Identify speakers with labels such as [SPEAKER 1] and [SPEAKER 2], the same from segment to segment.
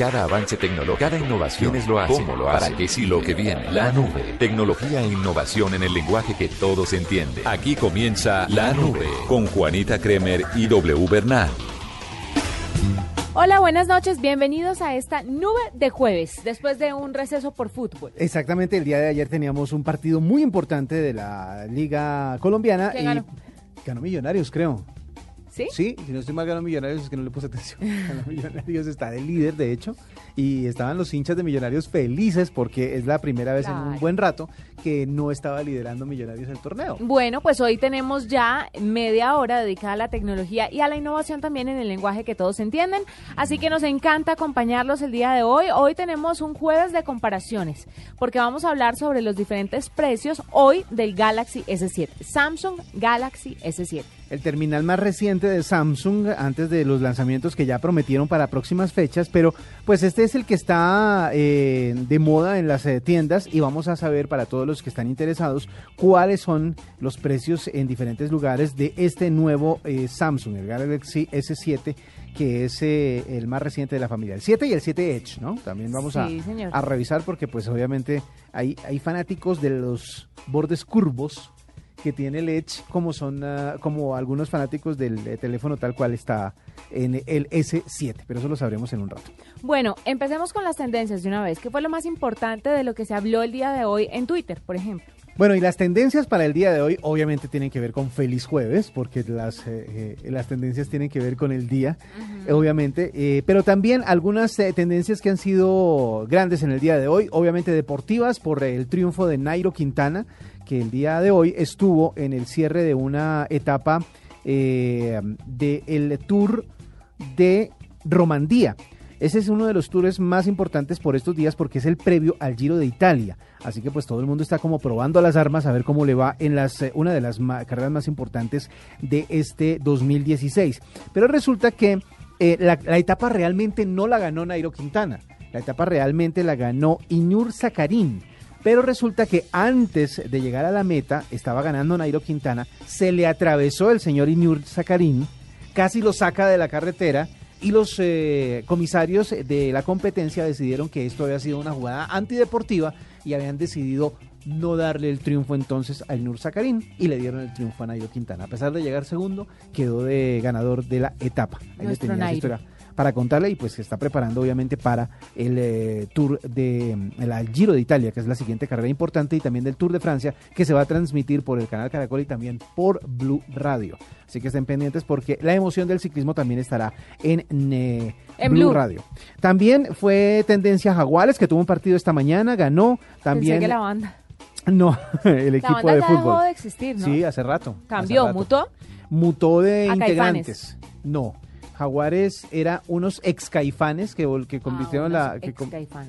[SPEAKER 1] Cada avance tecnológico, cada innovación es lo hace. ¿Cómo lo hace? ¿Para qué sí lo que viene? La nube. Tecnología e innovación en el lenguaje que todos entienden. Aquí comienza La Nube con Juanita Kremer y W Bernal.
[SPEAKER 2] Hola, buenas noches. Bienvenidos a esta nube de jueves, después de un receso por fútbol.
[SPEAKER 3] Exactamente, el día de ayer teníamos un partido muy importante de la Liga Colombiana
[SPEAKER 2] ¿Quién
[SPEAKER 3] y
[SPEAKER 2] ganó
[SPEAKER 3] Millonarios, creo.
[SPEAKER 2] ¿Sí?
[SPEAKER 3] Sí, si no estoy mal ganó Millonarios, es que no le puse atención. Ganó Millonarios está de líder, de hecho, y estaban los hinchas de Millonarios felices porque es la primera vez en un buen rato que no estaba liderando Millonarios el torneo.
[SPEAKER 2] Bueno, pues hoy tenemos ya media hora dedicada a la tecnología y a la innovación también en el lenguaje que todos entienden. Así que nos encanta acompañarlos el día de hoy. Hoy tenemos un jueves de comparaciones, porque vamos a hablar sobre los diferentes precios hoy del Galaxy S7. Samsung Galaxy S7.
[SPEAKER 3] El terminal más reciente de Samsung antes de los lanzamientos que ya prometieron para próximas fechas, pero pues este es el que está eh, de moda en las eh, tiendas y vamos a saber para todos los que están interesados cuáles son los precios en diferentes lugares de este nuevo eh, Samsung, el Galaxy S7 que es eh, el más reciente de la familia, el 7 y el 7 Edge, ¿no? También vamos a,
[SPEAKER 2] Sí, señor.
[SPEAKER 3] a revisar porque pues obviamente hay, hay fanáticos de los bordes curvos que tiene el Edge como son ah, como algunos fanáticos del eh, teléfono tal cual está en el S7, pero eso lo sabremos en un rato.
[SPEAKER 2] Bueno, empecemos con las tendencias de una vez. ¿Qué fue lo más importante de lo que se habló el día de hoy en Twitter, por ejemplo?
[SPEAKER 3] Bueno, y las tendencias para el día de hoy obviamente tienen que ver con Feliz Jueves, porque las, eh, eh, las tendencias tienen que ver con el día, obviamente, eh, pero también algunas tendencias que han sido grandes en el día de hoy, obviamente deportivas, por el triunfo de Nairo Quintana, que el día de hoy estuvo en el cierre de una etapa eh, del Tour de Romandía. Ese es uno de los tours más importantes por estos días porque es el previo al Giro de Italia. Así que pues todo el mundo está como probando las armas a ver cómo le va en las eh, una de las carreras más importantes de este 2016. Pero resulta que eh, la, etapa realmente no la ganó Nairo Quintana. La etapa realmente la ganó Iñur Sacarín. Pero resulta que antes de llegar a la meta, estaba ganando Nairo Quintana, se le atravesó el señor Iñur Sacarín, casi lo saca de la carretera y los eh, comisarios de la competencia decidieron que esto había sido una jugada antideportiva y habían decidido no darle el triunfo entonces a Nur Sacarín y le dieron el triunfo a Nairo Quintana. A pesar de llegar segundo, quedó de ganador de la etapa. Ahí les tenía
[SPEAKER 2] Nairo.
[SPEAKER 3] historia para contarle y pues se está preparando obviamente para el eh, Tour de mm, el Giro de Italia, que es la siguiente carrera importante y también del Tour de Francia que se va a transmitir por el canal Caracol y también por Blue Radio. Así que estén pendientes porque la emoción del ciclismo también estará en, eh,
[SPEAKER 2] En
[SPEAKER 3] Blue,
[SPEAKER 2] Blue.
[SPEAKER 3] Radio. También fue tendencia Jaguares que tuvo un partido esta mañana, ganó también
[SPEAKER 2] Pensé que la banda.
[SPEAKER 3] no, el
[SPEAKER 2] La
[SPEAKER 3] equipo
[SPEAKER 2] banda
[SPEAKER 3] de
[SPEAKER 2] ya dejó
[SPEAKER 3] fútbol.
[SPEAKER 2] de existir, ¿no?
[SPEAKER 3] Sí, hace rato. hace
[SPEAKER 2] Cambió,
[SPEAKER 3] rato.
[SPEAKER 2] mutó.
[SPEAKER 3] Mutó de
[SPEAKER 2] A
[SPEAKER 3] integrantes. No. Jaguares era unos ex caifanes que, que convirtieron
[SPEAKER 2] unos
[SPEAKER 3] la. Que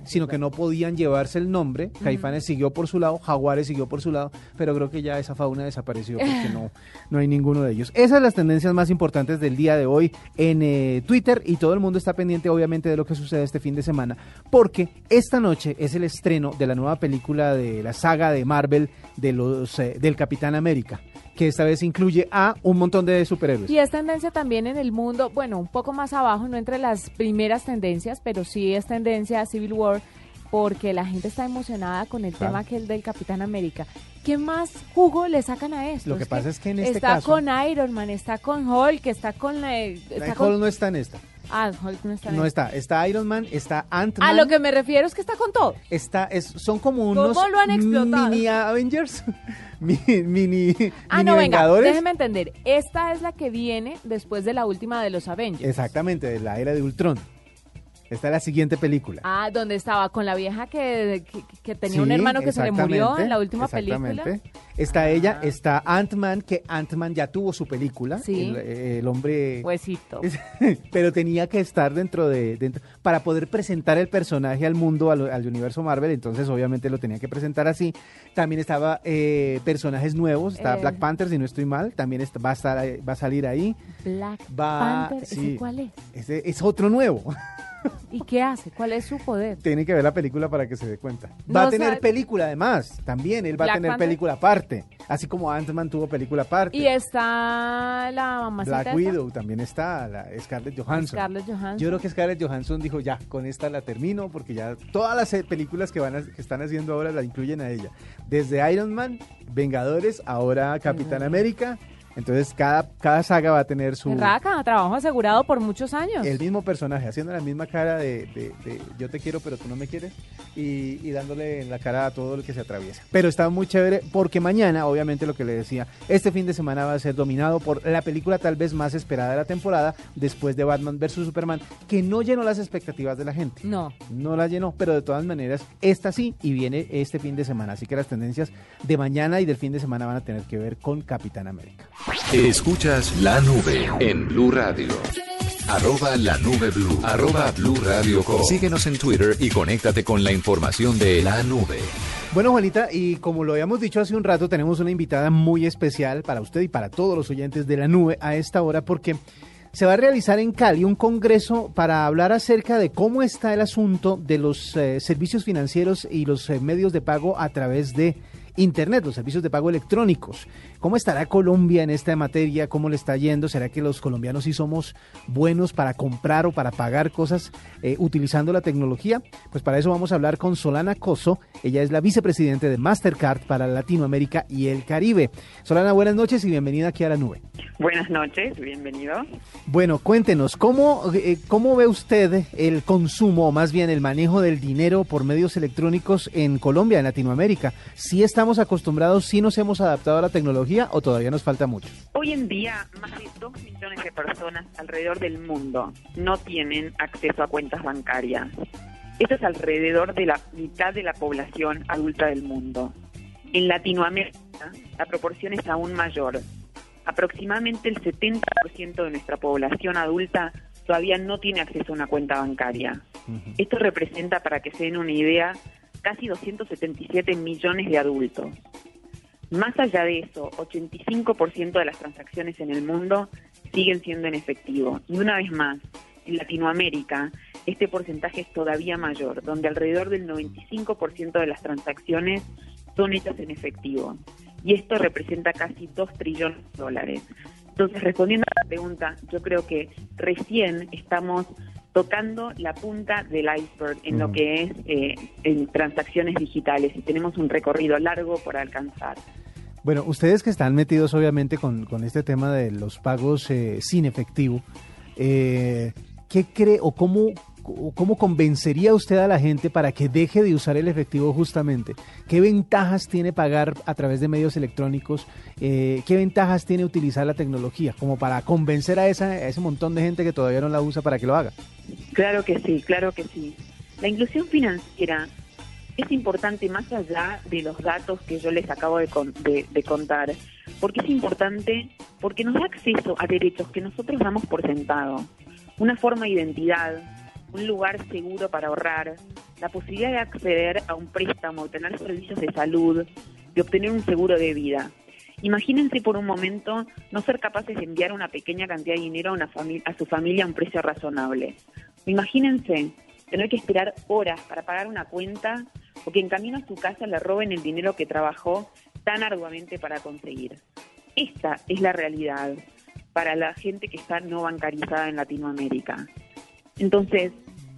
[SPEAKER 3] sino que no podían llevarse el nombre. Caifanes siguió por su lado, Jaguares siguió por su lado, pero creo que ya esa fauna desapareció porque no, no hay ninguno de ellos. Esas son las tendencias más importantes del día de hoy en eh, Twitter y todo el mundo está pendiente, obviamente, de lo que sucede este fin de semana, porque esta noche es el estreno de la nueva película de la saga de Marvel de los eh, del Capitán América, que esta vez incluye a un montón de superhéroes.
[SPEAKER 2] Y es tendencia también en el mundo, bueno, un poco más abajo, no entre las primeras tendencias, pero sí es tendencia a Civil War, porque la gente está emocionada con el
[SPEAKER 3] Claro.
[SPEAKER 2] tema que es del Capitán América. ¿Qué más jugo le sacan a esto?
[SPEAKER 3] Lo que pasa es que en este
[SPEAKER 2] está
[SPEAKER 3] caso-
[SPEAKER 2] con Iron Man, está con Hulk, está con... la- está
[SPEAKER 3] Hulk no está en esta.
[SPEAKER 2] Ah, Hulk no está en
[SPEAKER 3] No
[SPEAKER 2] esta.
[SPEAKER 3] está. Está Iron Man, está Ant-Man.
[SPEAKER 2] A lo que me refiero es que está con todo.
[SPEAKER 3] Está, es, son como
[SPEAKER 2] ¿Cómo
[SPEAKER 3] unos
[SPEAKER 2] lo han explotado?
[SPEAKER 3] mini Avengers, Mi- mini,
[SPEAKER 2] Ah,
[SPEAKER 3] mini
[SPEAKER 2] no, venga, déjeme entender. Esta es la que viene después de la última de los Avengers.
[SPEAKER 3] Exactamente, de la era de Ultron. Esta es la siguiente película.
[SPEAKER 2] Ah, donde estaba con la vieja que, que, que tenía un hermano que se le murió en la última película.
[SPEAKER 3] Está ella, está Ant-Man, que Ant-Man ya tuvo su película.
[SPEAKER 2] Sí.
[SPEAKER 3] El, hombre.
[SPEAKER 2] Huesito.
[SPEAKER 3] pero tenía que estar dentro de. Dentro, para poder presentar el personaje al mundo, al, universo Marvel, entonces obviamente lo tenía que presentar así. También estaba eh, personajes nuevos, está Black eh. Panther, si no estoy mal, también va, a estar, va a salir ahí.
[SPEAKER 2] Black Panther, cuál es?
[SPEAKER 3] Ese es otro nuevo.
[SPEAKER 2] ¿Y qué hace? ¿Cuál es su poder?
[SPEAKER 3] Tiene que ver la película para que se dé cuenta. Va a tener película además, también. Él va a tener película aparte. Así como Ant-Man tuvo película aparte.
[SPEAKER 2] Y está la mamacita.
[SPEAKER 3] Black Widow también está, la Scarlett Johansson.
[SPEAKER 2] Scarlett Johansson.
[SPEAKER 3] Yo creo que Scarlett Johansson dijo, ya, con esta la termino, porque ya todas las eh, películas que, van que están haciendo ahora la incluyen a ella. Desde Iron Man, Vengadores, ahora Capitán América entonces cada, cada saga va a tener su...
[SPEAKER 2] Raca, trabajo asegurado por muchos años.
[SPEAKER 3] El mismo personaje, haciendo la misma cara de, yo te quiero pero tú no me quieres y, dándole en la cara a todo lo que se atraviesa. Pero está muy chévere porque mañana, obviamente lo que le decía, este fin de semana va a ser dominado por la película tal vez más esperada de la temporada después de Batman vs. Superman, que no llenó las expectativas de la gente.
[SPEAKER 2] No.
[SPEAKER 3] No la llenó, pero de todas maneras, esta sí y viene este fin de semana. Así que las tendencias de mañana y del fin de semana van a tener que ver con Capitán América.
[SPEAKER 1] Escuchas la nube en Blue Radio. Arroba la nube blue. Arroba blue radio Síguenos en Twitter y conéctate con la información de la nube.
[SPEAKER 3] Bueno, Juanita, y como lo habíamos dicho hace un rato, tenemos una invitada muy especial para usted y para todos los oyentes de la nube a esta hora porque se va a realizar en Cali un congreso para hablar acerca de cómo está el asunto de los eh, servicios financieros y los eh, medios de pago a través de Internet, los servicios de pago electrónicos. ¿Cómo estará Colombia en esta materia? ¿Cómo le está yendo? ¿Será que los colombianos sí somos buenos para comprar o para pagar cosas eh, utilizando la tecnología? Pues para eso vamos a hablar con Solana Coso. Ella es la vicepresidente de Mastercard para Latinoamérica y el Caribe. Solana, buenas noches y bienvenida aquí a la nube.
[SPEAKER 4] Buenas noches, bienvenido.
[SPEAKER 3] Bueno, cuéntenos, ¿cómo, eh, ¿cómo ve usted el consumo o más bien el manejo del dinero por medios electrónicos en Colombia, en Latinoamérica? ¿Sí está estamos acostumbrados, si nos hemos adaptado a la tecnología o todavía nos falta mucho?
[SPEAKER 4] Hoy en día, más de 2 millones de personas alrededor del mundo no tienen acceso a cuentas bancarias. Esto es alrededor de la mitad de la población adulta del mundo. En Latinoamérica, la proporción es aún mayor. Aproximadamente el 70% de nuestra población adulta todavía no tiene acceso a una cuenta bancaria. Esto representa, para que se den una idea, casi 277 millones de adultos. Más allá de eso, 85% de las transacciones en el mundo siguen siendo en efectivo. Y una vez más, en Latinoamérica, este porcentaje es todavía mayor, donde alrededor del 95% de las transacciones son hechas en efectivo. Y esto representa casi 2 trillones de dólares. Entonces, respondiendo a la pregunta, yo creo que recién estamos tocando la punta del iceberg en lo que es eh, en transacciones digitales y tenemos un recorrido largo por alcanzar.
[SPEAKER 3] Bueno, ustedes que están metidos obviamente con, con este tema de los pagos eh, sin efectivo, eh, ¿qué cree o cómo, ¿Cómo convencería usted a la gente para que deje de usar el efectivo justamente? ¿Qué ventajas tiene pagar a través de medios electrónicos? Eh, ¿Qué ventajas tiene utilizar la tecnología? Como para convencer a, esa, a ese montón de gente que todavía no la usa para que lo haga.
[SPEAKER 4] Claro que sí, claro que sí. La inclusión financiera es importante más allá de los datos que yo les acabo de, de, contar, porque es importante porque nos da acceso a derechos que nosotros damos por sentado, una forma de identidad, un lugar seguro para ahorrar, la posibilidad de acceder a un préstamo, tener servicios de salud, de obtener un seguro de vida. Imagínense por un momento no ser capaces de enviar una pequeña cantidad de dinero a, una a su familia a un precio razonable. Imagínense tener que esperar horas para pagar una cuenta o que en camino a su casa le roben el dinero que trabajó tan arduamente para conseguir. Esta es la realidad para la gente que está no bancarizada en Latinoamérica. Entonces,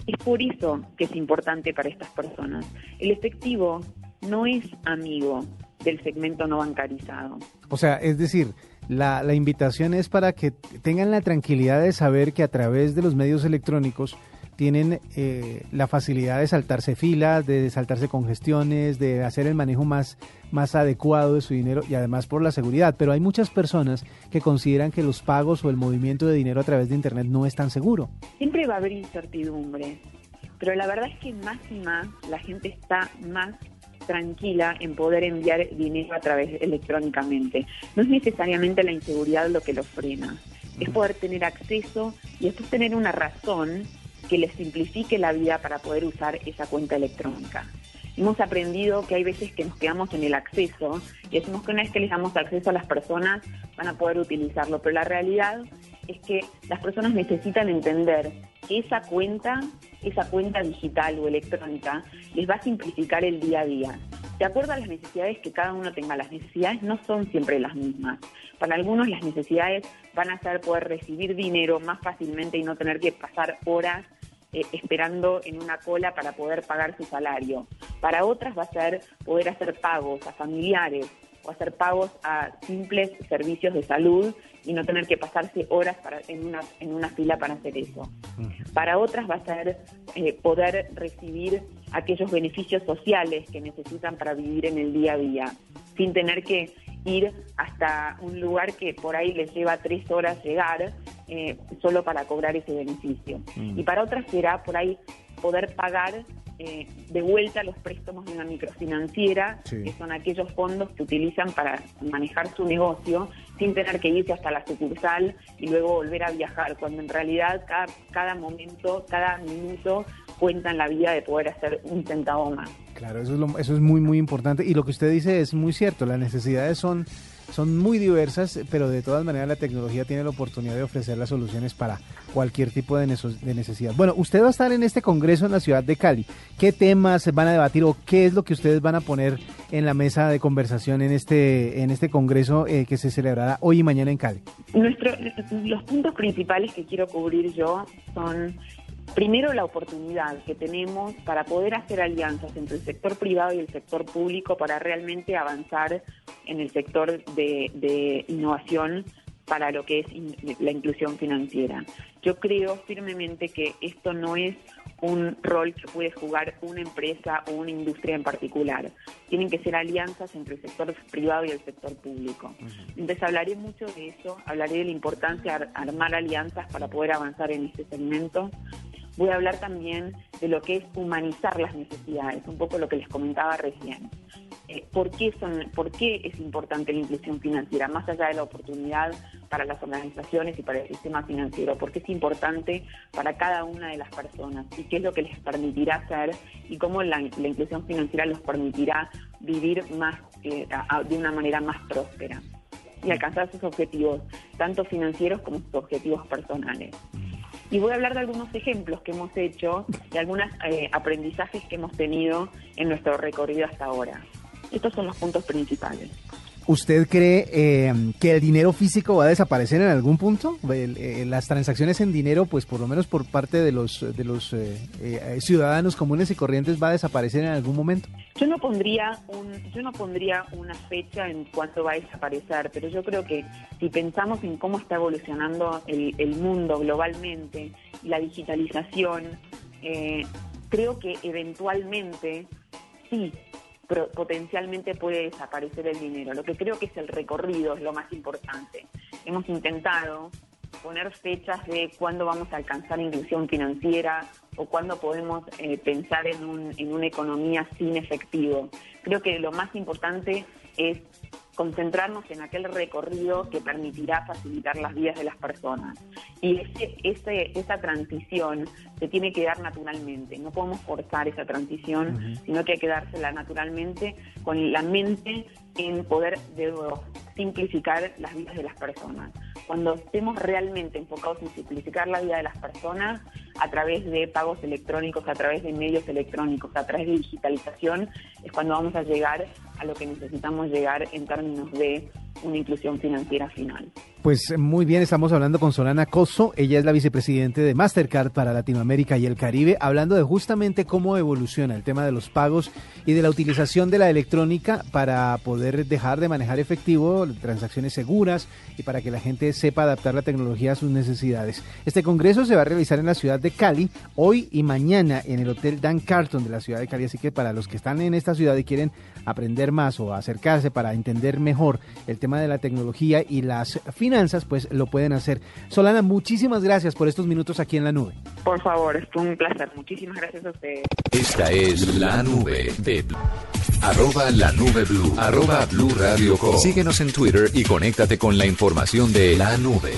[SPEAKER 4] es por eso que es importante para estas personas. El efectivo no es amigo del segmento no bancarizado.
[SPEAKER 3] O sea, es decir, la, la invitación es para que tengan la tranquilidad de saber que a través de los medios electrónicos tienen eh, la facilidad de saltarse filas, de saltarse congestiones, de hacer el manejo más, más adecuado de su dinero y además por la seguridad. Pero hay muchas personas que consideran que los pagos o el movimiento de dinero a través de Internet no es tan seguro.
[SPEAKER 4] Siempre va a haber incertidumbre. pero la verdad es que más y más la gente está más tranquila en poder enviar dinero a través electrónicamente. No es necesariamente la inseguridad lo que lo frena, es poder tener acceso y después tener una razón que les simplifique la vida para poder usar esa cuenta electrónica. Hemos aprendido que hay veces que nos quedamos en el acceso y decimos que una vez que les damos acceso a las personas van a poder utilizarlo, pero la realidad es que las personas necesitan entender que esa cuenta, esa cuenta digital o electrónica, les va a simplificar el día a día. De acuerdo a las necesidades que cada uno tenga, las necesidades no son siempre las mismas. Para algunos las necesidades van a ser poder recibir dinero más fácilmente y no tener que pasar horas eh, esperando en una cola para poder pagar su salario. Para otras va a ser poder hacer pagos a familiares o hacer pagos a simples servicios de salud y no tener que pasarse horas para, en, una, en una fila para hacer eso. Para otras va a ser eh, poder recibir aquellos beneficios sociales que necesitan para vivir en el día a día, sin tener que ir hasta un lugar que por ahí les lleva tres horas llegar eh, solo para cobrar ese beneficio. Y para otras será por ahí poder pagar eh, de vuelta los préstamos de una microfinanciera, que son aquellos fondos que utilizan para manejar su negocio sin tener que irse hasta la sucursal y luego volver a viajar, cuando en realidad cada, cada momento, cada minuto cuenta en la vida de poder hacer un centavo más.
[SPEAKER 3] Claro, eso es, lo, eso es muy, muy importante. Y lo que usted dice es muy cierto, las necesidades son son muy diversas, pero de todas maneras la tecnología tiene la oportunidad de ofrecer las soluciones para cualquier tipo de, necesidad. Bueno, usted va a estar en este congreso en la ciudad de Cali. ¿Qué temas van a debatir o qué es lo que ustedes van a poner en la mesa de conversación en este, en este congreso eh, que se celebrará hoy y mañana en Cali?
[SPEAKER 4] Nuestro, los puntos principales que quiero cubrir yo son Primero, la oportunidad que tenemos para poder hacer alianzas entre el sector privado y el sector público para realmente avanzar en el sector de, innovación para lo que es la inclusión financiera. Yo creo firmemente que esto no es un rol que puede jugar una empresa o una industria en particular. Tienen que ser alianzas entre el sector privado y el sector público. Entonces hablaré mucho de eso, hablaré de la importancia de armar alianzas para poder avanzar en este segmento voy a hablar también de lo que es humanizar las necesidades, un poco lo que les comentaba recién. Eh, ¿por, qué son, ¿Por qué es importante la inclusión financiera, más allá de la oportunidad para las organizaciones y para el sistema financiero? ¿Por qué es importante para cada una de las personas? ¿Y qué es lo que les permitirá hacer? ¿Y cómo la, inclusión financiera los permitirá vivir más eh, de una manera más próspera? y alcanzar sus objetivos, tanto financieros como sus objetivos personales. Y voy a hablar de algunos ejemplos que hemos hecho, de algunos eh, aprendizajes que hemos tenido en nuestro recorrido hasta ahora. Estos son los puntos principales.
[SPEAKER 3] ¿Usted cree eh, que el dinero físico va a desaparecer en algún punto? Eh, las transacciones en dinero, pues por lo menos por parte de los de los eh, ciudadanos comunes y corrientes, va a desaparecer en algún momento.
[SPEAKER 4] Yo no pondría un yo no pondría una fecha en cuánto va a desaparecer, pero yo creo que si pensamos en cómo está evolucionando el, el mundo globalmente la digitalización, creo que eventualmente sí potencialmente puede desaparecer el dinero. Lo que creo que es el recorrido es lo más importante. Hemos intentado poner fechas de cuándo vamos a alcanzar inclusión financiera o cuándo podemos eh, pensar en, un, en una economía sin efectivo. Creo que lo más importante es concentrarnos en aquel recorrido que permitirá facilitar las vidas de las personas. Y ese, esa transición se tiene que dar naturalmente, no podemos forzar esa transición, sino que hay que dársela naturalmente con la mente en poder de simplificar las vidas de las personas. Cuando estemos realmente enfocados en simplificar la vida de las personas a través de pagos electrónicos, a través de medios electrónicos, a través de digitalización, es cuando vamos a llegar a lo que necesitamos llegar en términos de una inclusión financiera final.
[SPEAKER 3] Pues muy bien, estamos hablando con Solana Coso, ella es la vicepresidente de Mastercard para Latinoamérica y el Caribe, hablando de justamente cómo evoluciona el tema de los pagos y de la utilización de la electrónica para poder dejar de manejar efectivo, transacciones seguras y para que la gente sepa adaptar la tecnología a sus necesidades. Este congreso se va a realizar en la ciudad de Cali hoy y mañana en el Hotel Dan Carton de la ciudad de Cali, así que para los que están en esta ciudad y quieren aprender más o acercarse para entender mejor el tema tema de la tecnología y las finanzas, pues lo pueden hacer. Solana, muchísimas gracias por estos minutos aquí en la nube.
[SPEAKER 4] Por favor, es un placer. Muchísimas gracias a ustedes.
[SPEAKER 1] Esta es la nube de Blue. Arroba la nube blue. Arroba blue radio com. Síguenos en Twitter y conéctate con la información de la nube.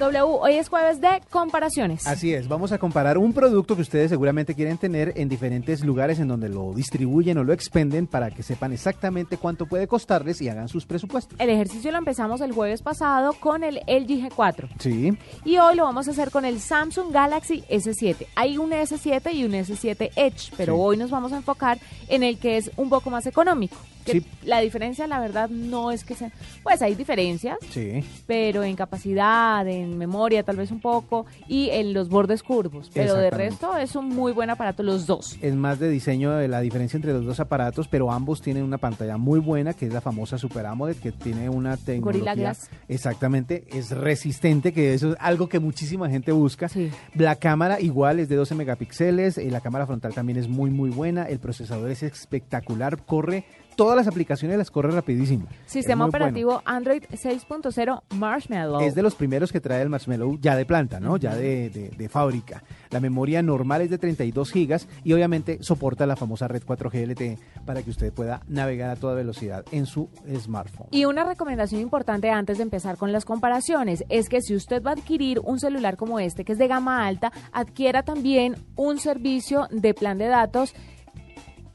[SPEAKER 2] W, hoy es jueves de comparaciones.
[SPEAKER 3] Así es, vamos a comparar un producto que ustedes seguramente quieren tener en diferentes lugares en donde lo distribuyen o lo expenden para que sepan exactamente cuánto puede costarles y hagan sus presupuestos.
[SPEAKER 2] El ejercicio lo empezamos el jueves pasado con el LG G4.
[SPEAKER 3] Sí.
[SPEAKER 2] Y hoy lo vamos a hacer con el Samsung Galaxy S7. Hay un S7 y un S7 Edge, pero
[SPEAKER 3] Sí.
[SPEAKER 2] hoy nos vamos a enfocar en el que es un poco más económico. Que
[SPEAKER 3] Sí.
[SPEAKER 2] La diferencia, la verdad, no es que sea... Pues hay diferencias,
[SPEAKER 3] Sí.
[SPEAKER 2] pero en capacidad, en memoria tal vez un poco, y en los bordes curvos. Pero de resto es un muy buen aparato los dos.
[SPEAKER 3] Es más de diseño de la diferencia entre los dos aparatos, pero ambos tienen una pantalla muy buena, que es la famosa Super AMOLED, que tiene una tecnología...
[SPEAKER 2] Glass.
[SPEAKER 3] Exactamente, es resistente, que eso es algo que muchísima gente busca.
[SPEAKER 2] Sí.
[SPEAKER 3] La cámara igual es de 12 megapíxeles, eh, la cámara frontal también es muy muy buena, el procesador es espectacular, corre, todas las aplicaciones las corre rapidísimo.
[SPEAKER 2] Sistema
[SPEAKER 3] muy bueno.
[SPEAKER 2] operativo Android 6.0 Marshmallow.
[SPEAKER 3] Es de los primeros que trae el Marshmallow ya de planta, ¿no? Ya de, de- de fábrica. La memoria normal es de 32 gigas y obviamente soporta la famosa red 4G LTE para que usted pueda navegar a toda velocidad en su smartphone.
[SPEAKER 2] Y una recomendación importante antes de empezar con las comparaciones es que si usted va a adquirir un celular como este, que es de gama alta, adquiera también un servicio de plan de datos.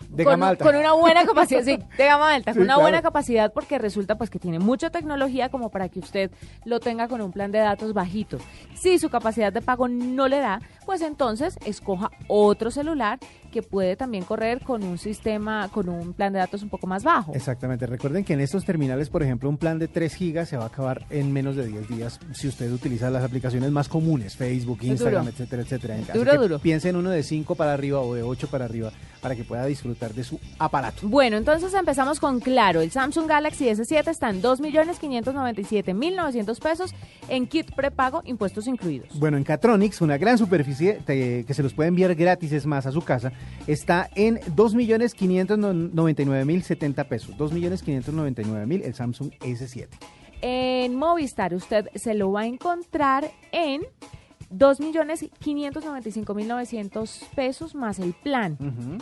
[SPEAKER 3] De
[SPEAKER 2] con,
[SPEAKER 3] gama alta.
[SPEAKER 2] con una buena capacidad, sí, de gama alta,
[SPEAKER 3] Sí,
[SPEAKER 2] con una
[SPEAKER 3] claro.
[SPEAKER 2] buena capacidad porque resulta pues que tiene mucha tecnología como para que usted lo tenga con un plan de datos bajito. Si su capacidad de pago no le da, pues entonces escoja otro celular que puede también correr con un sistema, con un plan de datos un poco más bajo.
[SPEAKER 3] Exactamente. Recuerden que en estos terminales, por ejemplo, un plan de 3 gigas se va a acabar en menos de 10 días si usted utiliza las aplicaciones más comunes, Facebook, Instagram,
[SPEAKER 2] duro.
[SPEAKER 3] etcétera, etcétera.
[SPEAKER 2] Duro, duro.
[SPEAKER 3] Piense en uno de 5 para arriba o de 8 para arriba para que pueda disfrutar de su aparato.
[SPEAKER 2] Bueno, entonces empezamos con Claro. El Samsung Galaxy S7 está en 2.597.900 pesos en kit prepago, impuestos incluidos.
[SPEAKER 3] Bueno, en Catronics, una gran superficie te- que se los puede enviar gratis, es más, a su casa, está en 2.599.070 pesos. 2.599.000 el Samsung S7.
[SPEAKER 2] En Movistar usted se lo va a encontrar en 2.595.900 pesos más el plan.
[SPEAKER 3] Ujú.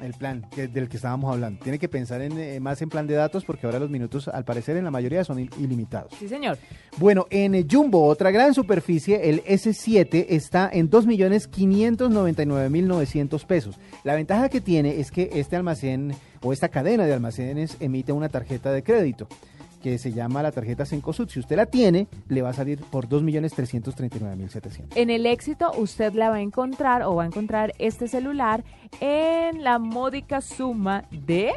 [SPEAKER 3] El plan que- del que estábamos hablando. Tiene que pensar en, eh, más en plan de datos porque ahora los minutos, al parecer, en la mayoría son il- ilimitados.
[SPEAKER 2] Sí, señor.
[SPEAKER 3] Bueno, en eh, Jumbo, otra gran superficie, el S7 está en 2.599.900 pesos. La ventaja que tiene es que este almacén o esta cadena de almacenes emite una tarjeta de crédito que se llama la tarjeta Cencosud. Si usted la tiene, le va a salir por 2.339.700.
[SPEAKER 2] En el éxito usted la va a encontrar o va a encontrar este celular en la módica suma de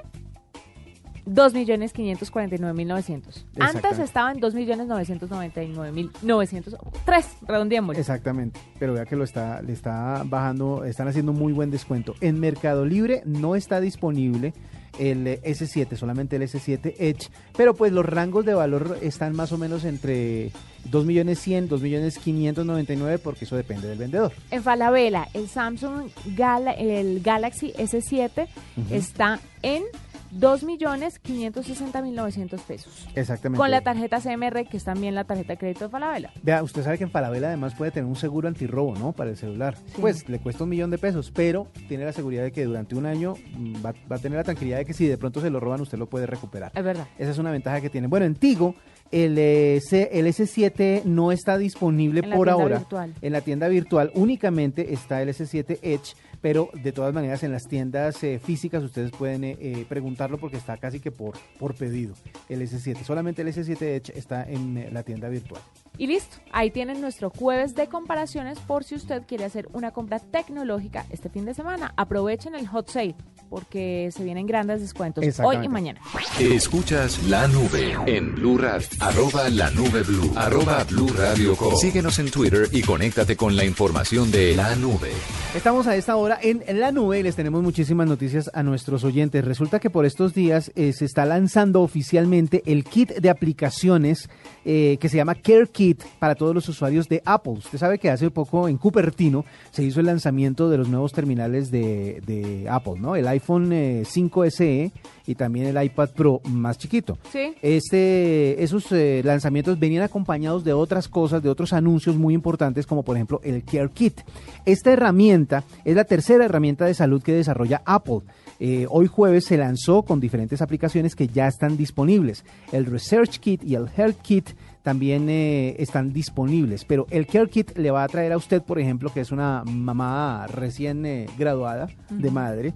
[SPEAKER 2] 2.549.900. Antes estaba en 2.999.900. Tres, redondeémoslo.
[SPEAKER 3] Exactamente, pero vea que lo está, le está bajando, están haciendo un muy buen descuento. En Mercado Libre no está disponible el eh, S7, solamente el S7 Edge, pero pues los rangos de valor están más o menos entre 2.100.000, 2.599.000 porque eso depende del vendedor.
[SPEAKER 2] En Falabella, el Samsung Gala- el Galaxy S7 está en 2.560.900 pesos.
[SPEAKER 3] Exactamente.
[SPEAKER 2] Con la tarjeta CMR, que es también la tarjeta de crédito de Falabella.
[SPEAKER 3] Vea, usted sabe que en Falabella además puede tener un seguro antirrobo, ¿no? Para el celular. Pues le cuesta un millón de pesos, pero tiene la seguridad de que durante un año mm, va, va a tener la tranquilidad de que si de pronto se lo roban, usted lo puede recuperar.
[SPEAKER 2] Es verdad.
[SPEAKER 3] Esa es una ventaja que tiene. Bueno, en Tigo, el, S- el S7 no está disponible
[SPEAKER 2] En la
[SPEAKER 3] por
[SPEAKER 2] tienda
[SPEAKER 3] ahora.
[SPEAKER 2] virtual.
[SPEAKER 3] En la tienda virtual únicamente está el S7 Edge, pero de todas maneras en las tiendas eh, físicas ustedes pueden eh, eh, preguntarlo porque está casi que por, por pedido el S7. Solamente el S7 Edge está en la tienda virtual.
[SPEAKER 2] Y listo, ahí tienen nuestro jueves de comparaciones por si usted quiere hacer una compra tecnológica este fin de semana. Aprovechen el hot sale porque se vienen grandes descuentos hoy y mañana.
[SPEAKER 1] Escuchas la nube en Blue Radio. Arroba la nube blue. Arroba blue radio com. Síguenos en Twitter y conéctate con la información de la nube.
[SPEAKER 3] Estamos a esta hora en la nube y les tenemos muchísimas noticias a nuestros oyentes. Resulta que por estos días eh, se está lanzando oficialmente el kit de aplicaciones eh, que se llama Care Kit para todos los usuarios de Apple. Usted sabe que hace poco en Cupertino se hizo el lanzamiento de los nuevos terminales de, de Apple, ¿no? El iPhone eh, 5 SE y también el iPad Pro más chiquito.
[SPEAKER 2] Sí.
[SPEAKER 3] Este, esos eh, lanzamientos venían acompañados de otras cosas, de otros anuncios muy importantes, como por ejemplo el Care Kit. Esta herramienta es la tercera herramienta de salud que desarrolla Apple. Eh, hoy jueves se lanzó con diferentes aplicaciones que ya están disponibles. El Research Kit y el Health Kit también eh, están disponibles, pero el Care Kit le va a traer a usted, por ejemplo, que es una mamá recién eh, graduada de madre,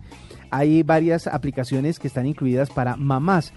[SPEAKER 3] hay varias aplicaciones que están incluidas para mamás.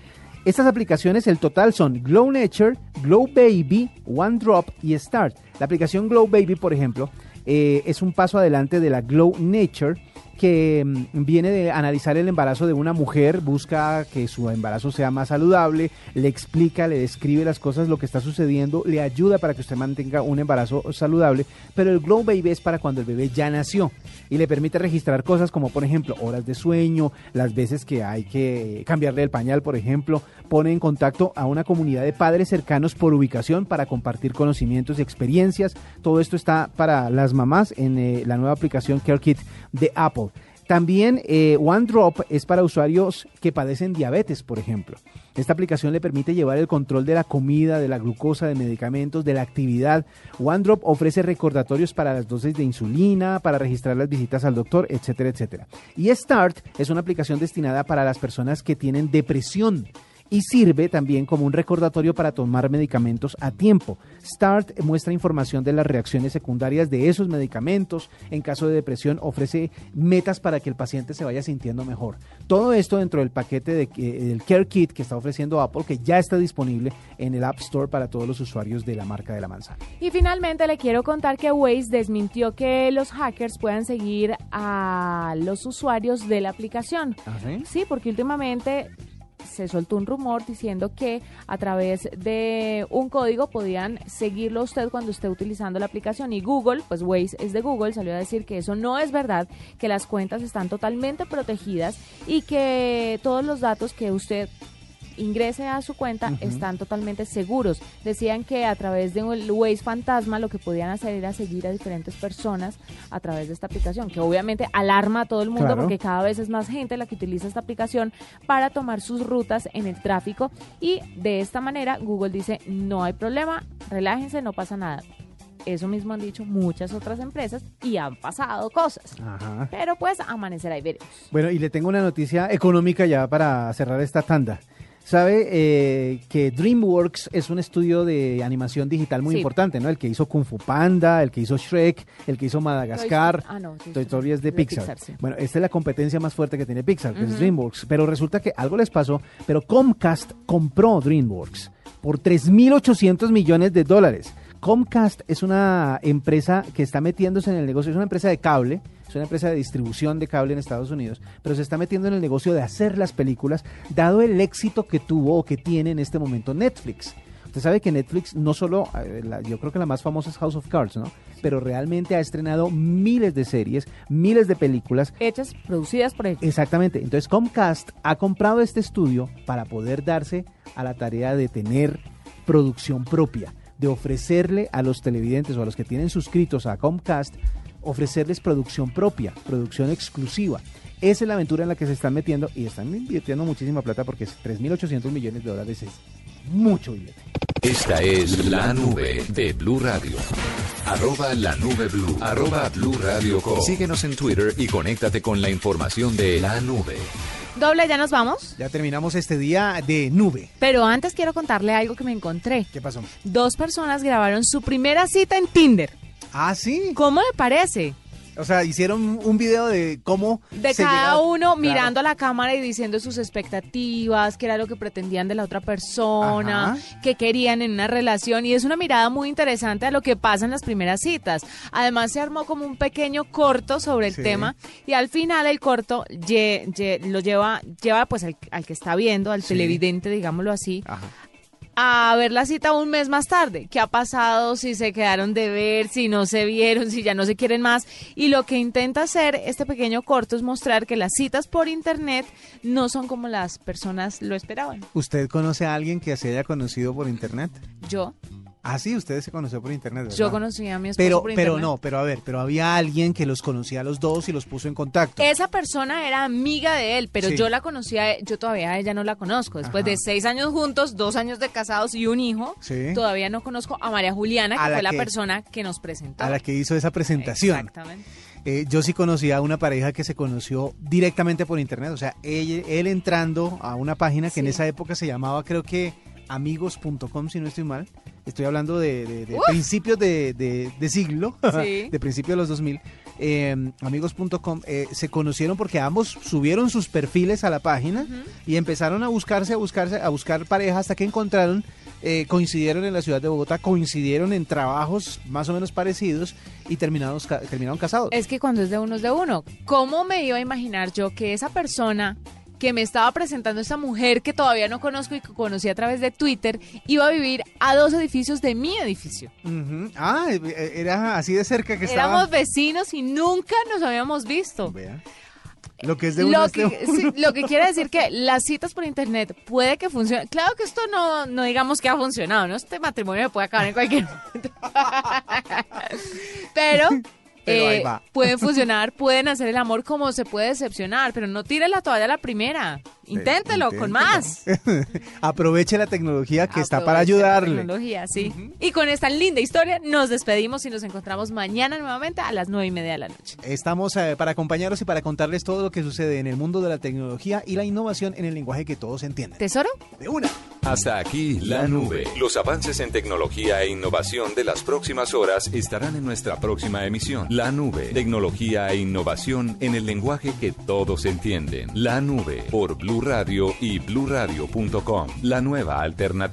[SPEAKER 3] Estas aplicaciones, el total son Glow Nature, Glow Baby, One Drop y Start. La aplicación Glow Baby, por ejemplo, eh, es un paso adelante de la Glow Nature que mm, viene de analizar el embarazo de una mujer, busca que su embarazo sea más saludable, le explica, le describe las cosas, lo que está sucediendo, le ayuda para que usted mantenga un embarazo saludable, pero el Glow Baby es para cuando el bebé ya nació y le permite registrar cosas como por ejemplo horas de sueño, las veces que hay que cambiarle el pañal, por ejemplo, pone en contacto a una comunidad de padres cercanos por ubicación para compartir conocimientos y experiencias. Todo esto está para las mamás en eh, la nueva aplicación Care Kit de Apple. También eh, OneDrop es para usuarios que padecen diabetes, por ejemplo. Esta aplicación le permite llevar el control de la comida, de la glucosa, de medicamentos, de la actividad. OneDrop ofrece recordatorios para las dosis de insulina, para registrar las visitas al doctor, etcétera, etcétera. Y Start es una aplicación destinada para las personas que tienen depresión y sirve también como un recordatorio para tomar medicamentos a tiempo. START muestra información de las reacciones secundarias de esos medicamentos. En caso de depresión ofrece metas para que el paciente se vaya sintiendo mejor. Todo esto dentro del paquete de, eh, del Care Kit que está ofreciendo Apple, que ya está disponible en el App Store para todos los usuarios de la marca de la manzana.
[SPEAKER 2] Y finalmente le quiero contar que Waze desmintió que los hackers puedan seguir a los usuarios de la aplicación.
[SPEAKER 3] ¿Ah, sí?
[SPEAKER 2] Sí, porque últimamente se soltó un rumor diciendo que a través de un código podían seguirlo usted cuando esté utilizando la aplicación. Y Google, pues Waze es de Google, salió a decir que eso no es verdad, que las cuentas están totalmente protegidas y que todos los datos que usted ingrese a su cuenta están totalmente seguros. Decían que a través de un Waze fantasma lo que podían hacer era seguir a diferentes personas a través de esta aplicación, que obviamente alarma a todo el mundo
[SPEAKER 3] Claro.
[SPEAKER 2] porque cada vez es más gente la que utiliza esta aplicación para tomar sus rutas en el tráfico y de esta manera Google dice no hay problema, relájense, no pasa nada. Eso mismo han dicho muchas otras empresas y han pasado cosas.
[SPEAKER 3] Ajá.
[SPEAKER 2] Pero pues amanecerá y veremos.
[SPEAKER 3] Bueno, y le tengo una noticia económica ya para cerrar esta tanda. Sabe eh, que DreamWorks es un estudio de animación digital muy
[SPEAKER 2] Sí.
[SPEAKER 3] importante, ¿no? El que hizo Kung Fu Panda, el que hizo Shrek, el que hizo Madagascar.
[SPEAKER 2] Toy- ah, no, Toy
[SPEAKER 3] Toy Story es de
[SPEAKER 2] de
[SPEAKER 3] Pixar.
[SPEAKER 2] Pixar, sí.
[SPEAKER 3] Bueno, esta es la competencia más fuerte que tiene Pixar, que es. DreamWorks. Pero resulta que algo les pasó, pero Comcast compró DreamWorks por 3.800 millones de dólares. Comcast es una empresa que está metiéndose en el negocio, es una empresa de cable, es una empresa de distribución de cable en Estados Unidos, pero se está metiendo en el negocio de hacer las películas, dado el éxito que tuvo o que tiene en este momento Netflix. Usted sabe que Netflix no solo, eh, yo creo que la más famosa es House of Cards, ¿no? Pero realmente ha estrenado miles de series, miles de películas.
[SPEAKER 2] Hechas, producidas por ellos.
[SPEAKER 3] Exactamente. Entonces Comcast ha comprado este estudio para poder darse a la tarea de tener producción propia, de ofrecerle a los televidentes o a los que tienen suscritos a Comcast, ofrecerles producción propia, producción exclusiva. Esa es la aventura en la que se están metiendo y están invirtiendo muchísima plata porque es 3.800 millones de dólares es mucho billete.
[SPEAKER 1] Esta es la nube de Blue Radio. Arroba la nube blue. Arroba blue radio com. Síguenos en Twitter y conéctate con la información de la nube.
[SPEAKER 2] Doble, ya nos vamos.
[SPEAKER 3] Ya terminamos este día de nube.
[SPEAKER 2] Pero antes quiero contarle algo que me encontré.
[SPEAKER 3] ¿Qué pasó?
[SPEAKER 2] Dos personas grabaron su primera cita en Tinder.
[SPEAKER 3] Ah, sí.
[SPEAKER 2] ¿Cómo le parece?
[SPEAKER 3] O sea, hicieron un video de cómo
[SPEAKER 2] De
[SPEAKER 3] se
[SPEAKER 2] cada
[SPEAKER 3] llega-
[SPEAKER 2] uno
[SPEAKER 3] Claro.
[SPEAKER 2] mirando a la cámara y diciendo sus expectativas, qué era lo que pretendían de la otra persona,
[SPEAKER 3] Ajá.
[SPEAKER 2] qué querían en una relación. Y es una mirada muy interesante a lo que pasa en las primeras citas. Además, se armó como un pequeño corto sobre el
[SPEAKER 3] Sí.
[SPEAKER 2] tema y al final el corto lo lleva, lleva pues al, al que está viendo, al
[SPEAKER 3] Sí.
[SPEAKER 2] televidente, digámoslo así,
[SPEAKER 3] Ajá.
[SPEAKER 2] A ver la cita un mes más tarde. ¿Qué ha pasado? Si se quedaron de ver, si no se vieron, si ya no se quieren más. Y lo que intenta hacer este pequeño corto es mostrar que las citas por internet no son como las personas lo esperaban.
[SPEAKER 3] ¿Usted conoce a alguien que se haya conocido por internet?
[SPEAKER 2] Yo,
[SPEAKER 3] Ah, sí, ustedes se conocieron por internet, ¿verdad?
[SPEAKER 2] Yo conocí a mi esposo
[SPEAKER 3] Pero,
[SPEAKER 2] por
[SPEAKER 3] pero
[SPEAKER 2] internet.
[SPEAKER 3] no, pero a ver, pero había alguien que los conocía a los dos y los puso en contacto.
[SPEAKER 2] Esa persona era amiga de él, pero
[SPEAKER 3] Sí.
[SPEAKER 2] yo la conocía, yo todavía a ella no la conozco. Después
[SPEAKER 3] Ajá.
[SPEAKER 2] de seis años juntos, dos años de casados y un hijo,
[SPEAKER 3] Sí.
[SPEAKER 2] todavía no conozco a María Juliana, que
[SPEAKER 3] A la
[SPEAKER 2] fue la
[SPEAKER 3] que-
[SPEAKER 2] persona que nos presentó.
[SPEAKER 3] A la que hizo esa presentación.
[SPEAKER 2] Exactamente.
[SPEAKER 3] Eh, yo sí conocía a una pareja que se conoció directamente por internet, o sea, él, él entrando a una página que en esa época se llamaba, creo que amigos.com, si no estoy mal. Estoy hablando de, de- principios de, siglo,
[SPEAKER 2] Sí.
[SPEAKER 3] de principios de los 2000. Eh, amigos.com eh, se conocieron porque ambos subieron sus perfiles a la página y empezaron a buscarse, a buscarse, a buscar pareja hasta que encontraron, eh, coincidieron en la ciudad de Bogotá, coincidieron en trabajos más o menos parecidos y terminaron casados.
[SPEAKER 2] Es que cuando es de uno es de uno. ¿Cómo me iba a imaginar yo que esa persona que me estaba presentando, esa mujer que todavía no conozco y que conocí a través de Twitter, iba a vivir a dos edificios de mi edificio?
[SPEAKER 3] Ah, eh, era así de cerca que
[SPEAKER 2] Éramos
[SPEAKER 3] estaba.
[SPEAKER 2] vecinos y nunca nos habíamos visto.
[SPEAKER 3] Vea. Lo que es de uno
[SPEAKER 2] Lo
[SPEAKER 3] es de
[SPEAKER 2] que,
[SPEAKER 3] uno.
[SPEAKER 2] sí, lo que quiere decir que las citas por internet puede que funcione. Claro que esto no, no digamos que ha funcionado, ¿no? Este matrimonio me puede acabar en cualquier momento. pero
[SPEAKER 3] Pero ahí
[SPEAKER 2] eh,
[SPEAKER 3] va.
[SPEAKER 2] pueden funcionar, pueden hacer el amor como se puede decepcionar, pero no tire la toalla a la primera. Inténtelo con más.
[SPEAKER 3] Aproveche la tecnología que está para
[SPEAKER 2] Aproveche la
[SPEAKER 3] ayudarle.
[SPEAKER 2] tecnología, sí. Y con esta linda historia nos despedimos y nos encontramos mañana nuevamente a las nueve y media de la noche.
[SPEAKER 3] Estamos eh, para acompañarlos y para contarles todo lo que sucede en el mundo de la tecnología y la innovación en el lenguaje que todos entienden.
[SPEAKER 2] ¿Tesoro?
[SPEAKER 3] De una.
[SPEAKER 1] Hasta aquí la nube. Los avances en tecnología e innovación de las próximas horas estarán en nuestra próxima emisión. La nube. Tecnología e innovación en el lenguaje que todos entienden. La nube por Blue Radio y bluradio.com. La nueva alternativa.